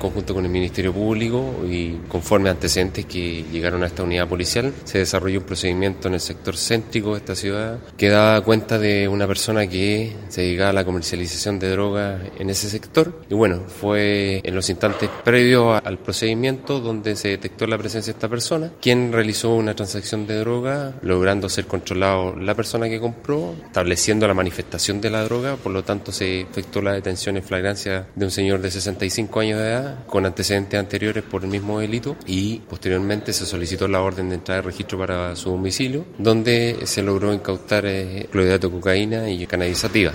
conjunto con el Ministerio Público y conforme antecedentes que llegaron a esta unidad policial, se desarrolló un procedimiento en el sector céntrico de esta ciudad que daba cuenta de una persona que se dedicaba a la comercialización de drogas en ese sector. Y bueno, fue en los instantes previos al procedimiento donde se detectó la presencia de esta persona, quien realizó una transacción de droga, logrando ser controlado la persona que compró, estableciendo la manifestación de la droga, por lo tanto se efectuó la detención en flagrancia de un señor de 65 años de edad con antecedentes anteriores por el mismo delito y posteriormente se solicitó la orden de entrada de registro para su domicilio, donde se logró incautar eh, clorhidrato de cocaína y cannabisativa.